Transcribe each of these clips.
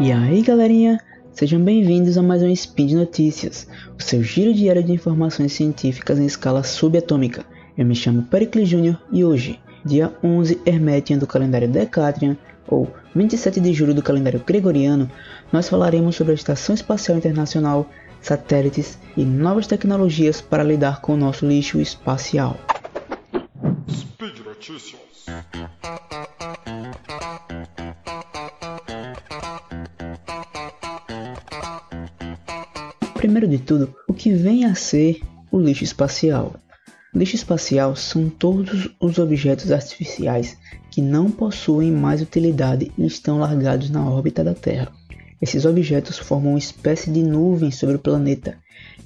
E aí galerinha, sejam bem-vindos a mais um Speed Notícias, o seu giro diário de informações científicas em escala subatômica. Eu me chamo Pericles Jr. e hoje, dia 11 Hermetian do calendário Decatrian, ou 27 de julho do calendário Gregoriano, nós falaremos sobre a Estação Espacial Internacional, satélites e novas tecnologias para lidar com o nosso lixo espacial. Speed Notícias. Primeiro de tudo, o que vem a ser o lixo espacial? Lixo espacial são todos os objetos artificiais que não possuem mais utilidade e estão largados na órbita da Terra. Esses objetos formam uma espécie de nuvem sobre o planeta.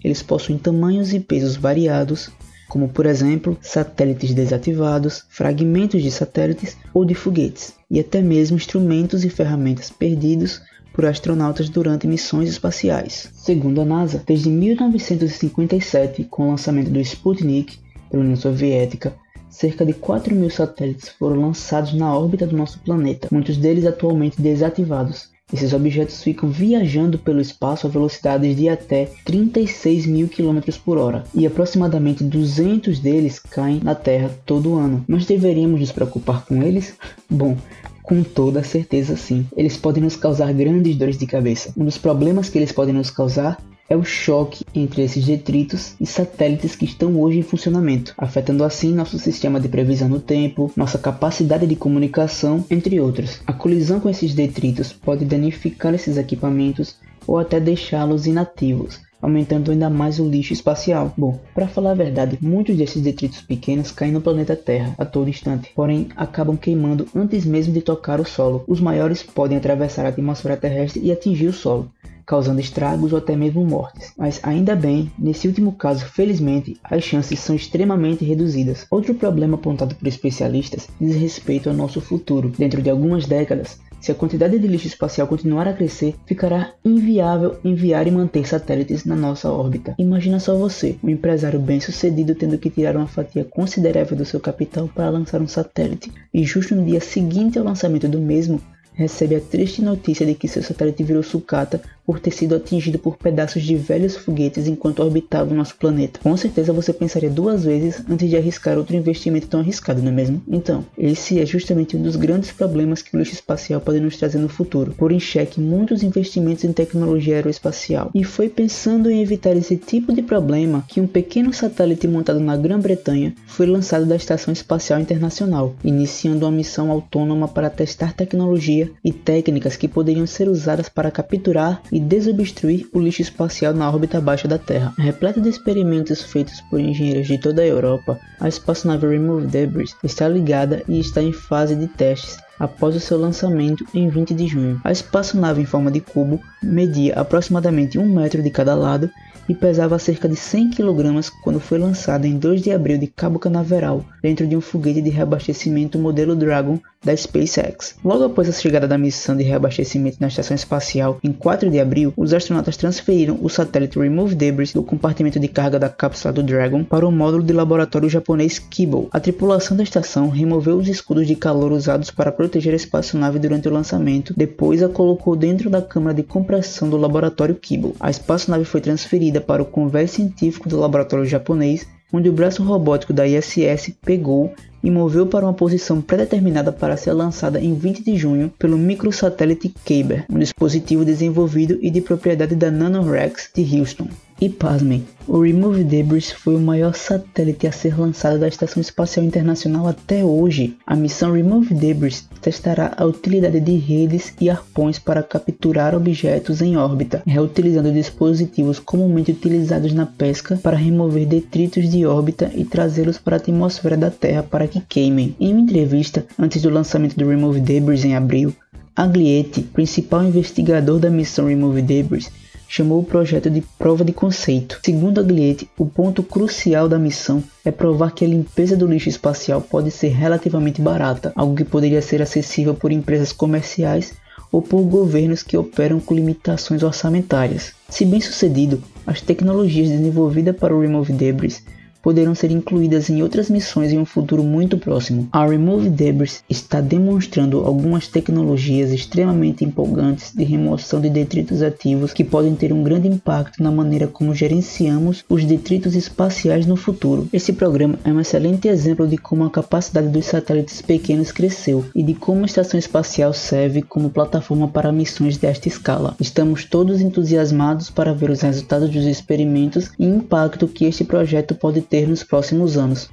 Eles possuem tamanhos e pesos variados, como por exemplo satélites desativados, fragmentos de satélites ou de foguetes, e até mesmo instrumentos e ferramentas perdidos por astronautas durante missões espaciais. Segundo a NASA, desde 1957, com o lançamento do Sputnik pela União Soviética, cerca de 4 mil satélites foram lançados na órbita do nosso planeta, muitos deles atualmente desativados. Esses objetos ficam viajando pelo espaço a velocidades de até 36 mil km por hora, e aproximadamente 200 deles caem na Terra todo ano. Nós deveríamos nos preocupar com eles? Bom, com toda certeza sim. Eles podem nos causar grandes dores de cabeça. Um dos problemas que eles podem nos causar é o choque entre esses detritos e satélites que estão hoje em funcionamento, afetando assim nosso sistema de previsão do tempo, nossa capacidade de comunicação, entre outros. A colisão com esses detritos pode danificar esses equipamentos ou até deixá-los inativos, aumentando ainda mais o lixo espacial. Bom, para falar a verdade, muitos desses detritos pequenos caem no planeta Terra a todo instante, porém acabam queimando antes mesmo de tocar o solo. Os maiores podem atravessar a atmosfera terrestre e atingir o solo causando estragos ou até mesmo mortes. Mas ainda bem, nesse último caso, felizmente, as chances são extremamente reduzidas. Outro problema apontado por especialistas diz respeito ao nosso futuro. Dentro de algumas décadas, se a quantidade de lixo espacial continuar a crescer, ficará inviável enviar e manter satélites na nossa órbita. Imagina só você, um empresário bem-sucedido tendo que tirar uma fatia considerável do seu capital para lançar um satélite, e justo no dia seguinte ao lançamento do mesmo, recebe a triste notícia de que seu satélite virou sucata por ter sido atingido por pedaços de velhos foguetes enquanto orbitava o nosso planeta. Com certeza você pensaria duas vezes antes de arriscar outro investimento tão arriscado, não é mesmo? Então, esse é justamente um dos grandes problemas que o lixo espacial pode nos trazer no futuro, por em xeque muitos investimentos em tecnologia aeroespacial. E foi pensando em evitar esse tipo de problema que um pequeno satélite montado na Grã-Bretanha foi lançado da Estação Espacial Internacional, iniciando uma missão autônoma para testar tecnologia e técnicas que poderiam ser usadas para capturar e desobstruir o lixo espacial na órbita abaixo da Terra. Repleta de experimentos feitos por engenheiros de toda a Europa, a espaçonave Remove Debris está ligada e está em fase de testes após o seu lançamento em 20 de junho. A espaçonave em forma de cubo media aproximadamente um metro de cada lado e pesava cerca de 100 kg quando foi lançada em 2 de abril de Cabo Canaveral, dentro de um foguete de reabastecimento modelo Dragon da SpaceX. Logo após a chegada da missão de reabastecimento na estação espacial, em 4 de abril, os astronautas transferiram o satélite Remove Debris do compartimento de carga da cápsula do Dragon para o módulo de laboratório japonês Kibo. A tripulação da estação removeu os escudos de calor usados para proteger a espaçonave durante o lançamento, depois a colocou dentro da câmara de compressão do laboratório Kibo. A espaçonave foi transferida para o convés científico do laboratório japonês, onde o braço robótico da ISS pegou e moveu para uma posição pré-determinada para ser lançada em 20 de junho pelo microsatélite Kyber, um dispositivo desenvolvido e de propriedade da NanoRex de Houston. E pasmem, o Remove Debris foi o maior satélite a ser lançado da Estação Espacial Internacional até hoje. A missão Remove Debris testará a utilidade de redes e arpões para capturar objetos em órbita, reutilizando dispositivos comumente utilizados na pesca para remover detritos de órbita e trazê-los para a atmosfera da Terra para que queimem. Em uma entrevista antes do lançamento do Remove Debris em abril, Agliette, principal investigador da missão Remove Debris, chamou o projeto de prova de conceito. Segundo Agliette, o ponto crucial da missão é provar que a limpeza do lixo espacial pode ser relativamente barata, algo que poderia ser acessível por empresas comerciais ou por governos que operam com limitações orçamentárias. Se bem sucedido, as tecnologias desenvolvidas para o Remove Debris poderão ser incluídas em outras missões em um futuro muito próximo. A Remove Debris está demonstrando algumas tecnologias extremamente empolgantes de remoção de detritos ativos que podem ter um grande impacto na maneira como gerenciamos os detritos espaciais no futuro. Esse programa é um excelente exemplo de como a capacidade dos satélites pequenos cresceu e de como a estação espacial serve como plataforma para missões desta escala. Estamos todos entusiasmados para ver os resultados dos experimentos e impacto que este projeto pode ter nos próximos anos.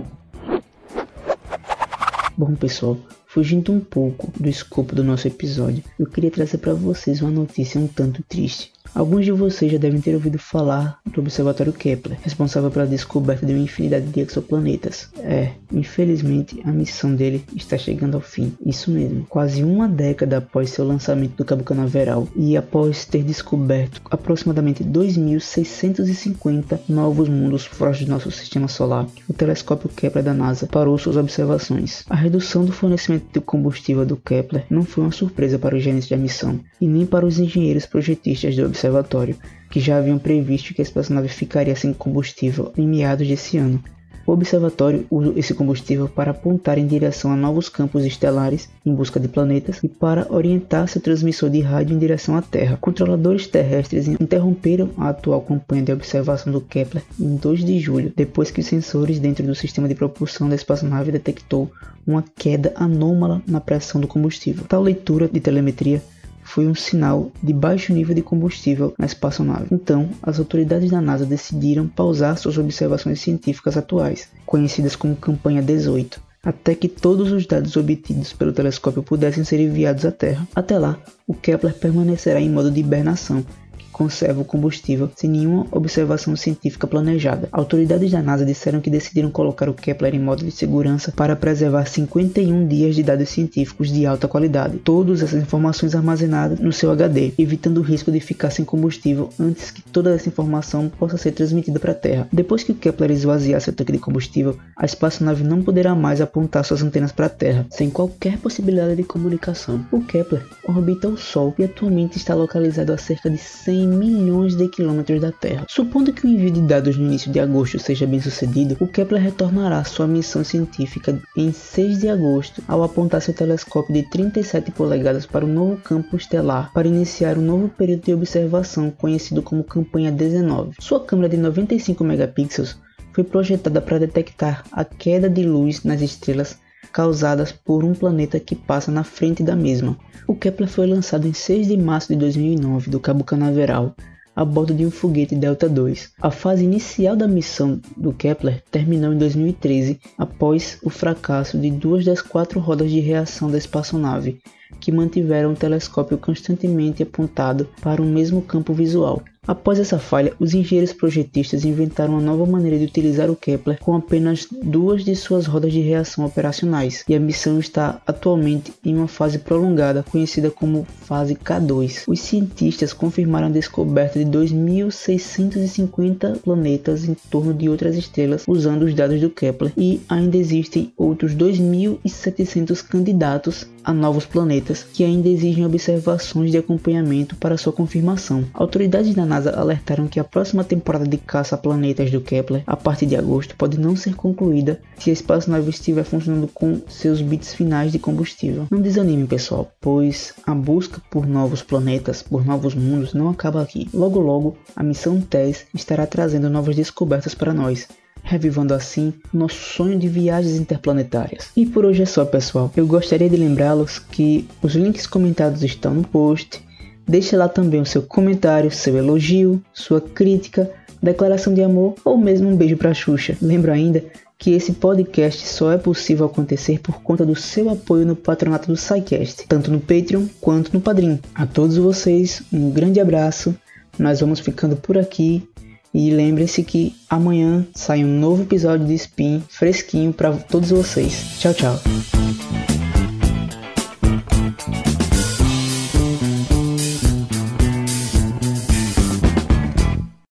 Bom pessoal, fugindo um pouco do escopo do nosso episódio, eu queria trazer para vocês uma notícia um tanto triste. Alguns de vocês já devem ter ouvido falar do Observatório Kepler, responsável pela descoberta de uma infinidade de exoplanetas. É, infelizmente a missão dele está chegando ao fim. Isso mesmo, quase uma década após seu lançamento do Cabo Canaveral e após ter descoberto aproximadamente 2.650 novos mundos fora do nosso sistema solar, o telescópio Kepler da NASA parou suas observações. A redução do fornecimento de combustível do Kepler não foi uma surpresa para os gerentes da missão e nem para os engenheiros projetistas do observatório, que já haviam previsto que a espaçonave ficaria sem combustível em meados desse ano. O observatório usa esse combustível para apontar em direção a novos campos estelares em busca de planetas e para orientar seu transmissor de rádio em direção à Terra. Controladores terrestres interromperam a atual campanha de observação do Kepler em 2 de julho, depois que os sensores dentro do sistema de propulsão da espaçonave detectou uma queda anômala na pressão do combustível. Tal leitura de telemetria foi um sinal de baixo nível de combustível na espaçonave. Então, as autoridades da NASA decidiram pausar suas observações científicas atuais, conhecidas como Campanha 18, até que todos os dados obtidos pelo telescópio pudessem ser enviados à Terra. Até lá, o Kepler permanecerá em modo de hibernação conserva o combustível sem nenhuma observação científica planejada. Autoridades da NASA disseram que decidiram colocar o Kepler em modo de segurança para preservar 51 dias de dados científicos de alta qualidade, todas essas informações armazenadas no seu HD, evitando o risco de ficar sem combustível antes que toda essa informação possa ser transmitida para a Terra. Depois que o Kepler esvaziar seu tanque de combustível, a espaçonave não poderá mais apontar suas antenas para a Terra, sem qualquer possibilidade de comunicação. O Kepler orbita o Sol e atualmente está localizado a cerca de 100 milhões de quilômetros da Terra. Supondo que o envio de dados no início de agosto seja bem sucedido, o Kepler retornará sua missão científica em 6 de agosto ao apontar seu telescópio de 37 polegadas para o novo campo estelar para iniciar um novo período de observação conhecido como Campanha 19. Sua câmera de 95 megapixels foi projetada para detectar a queda de luz nas estrelas causadas por um planeta que passa na frente da mesma. O Kepler foi lançado em 6 de março de 2009 do Cabo Canaveral a bordo de um foguete Delta II. A fase inicial da missão do Kepler terminou em 2013 após o fracasso de duas das quatro rodas de reação da espaçonave, que mantiveram o telescópio constantemente apontado para o mesmo campo visual. Após essa falha, os engenheiros projetistas inventaram uma nova maneira de utilizar o Kepler com apenas duas de suas rodas de reação operacionais, e a missão está atualmente em uma fase prolongada, conhecida como fase K2. Os cientistas confirmaram a descoberta de 2.650 planetas em torno de outras estrelas usando os dados do Kepler, e ainda existem outros 2.700 candidatos a novos planetas que ainda exigem observações de acompanhamento para sua confirmação. Autoridades da NASA alertaram que a próxima temporada de caça a planetas do Kepler, a partir de agosto, pode não ser concluída se a espaçonave estiver funcionando com seus bits finais de combustível. Não desanime, pessoal, pois a busca por novos planetas, por novos mundos, não acaba aqui. Logo logo, a missão TESS estará trazendo novas descobertas para nós revivando assim nosso sonho de viagens interplanetárias. E por hoje é só, pessoal. Eu gostaria de lembrá-los que os links comentados estão no post Deixe lá também o seu comentário, seu elogio, sua crítica, declaração de amor ou mesmo um beijo para Xuxa. Lembro ainda que esse podcast só é possível acontecer por conta do seu apoio no patronato do SciCast, tanto no Patreon quanto no Padrim. A todos vocês, um grande abraço. Nós vamos ficando por aqui e lembre-se que amanhã sai um novo episódio de Spin fresquinho para todos vocês. Tchau, tchau.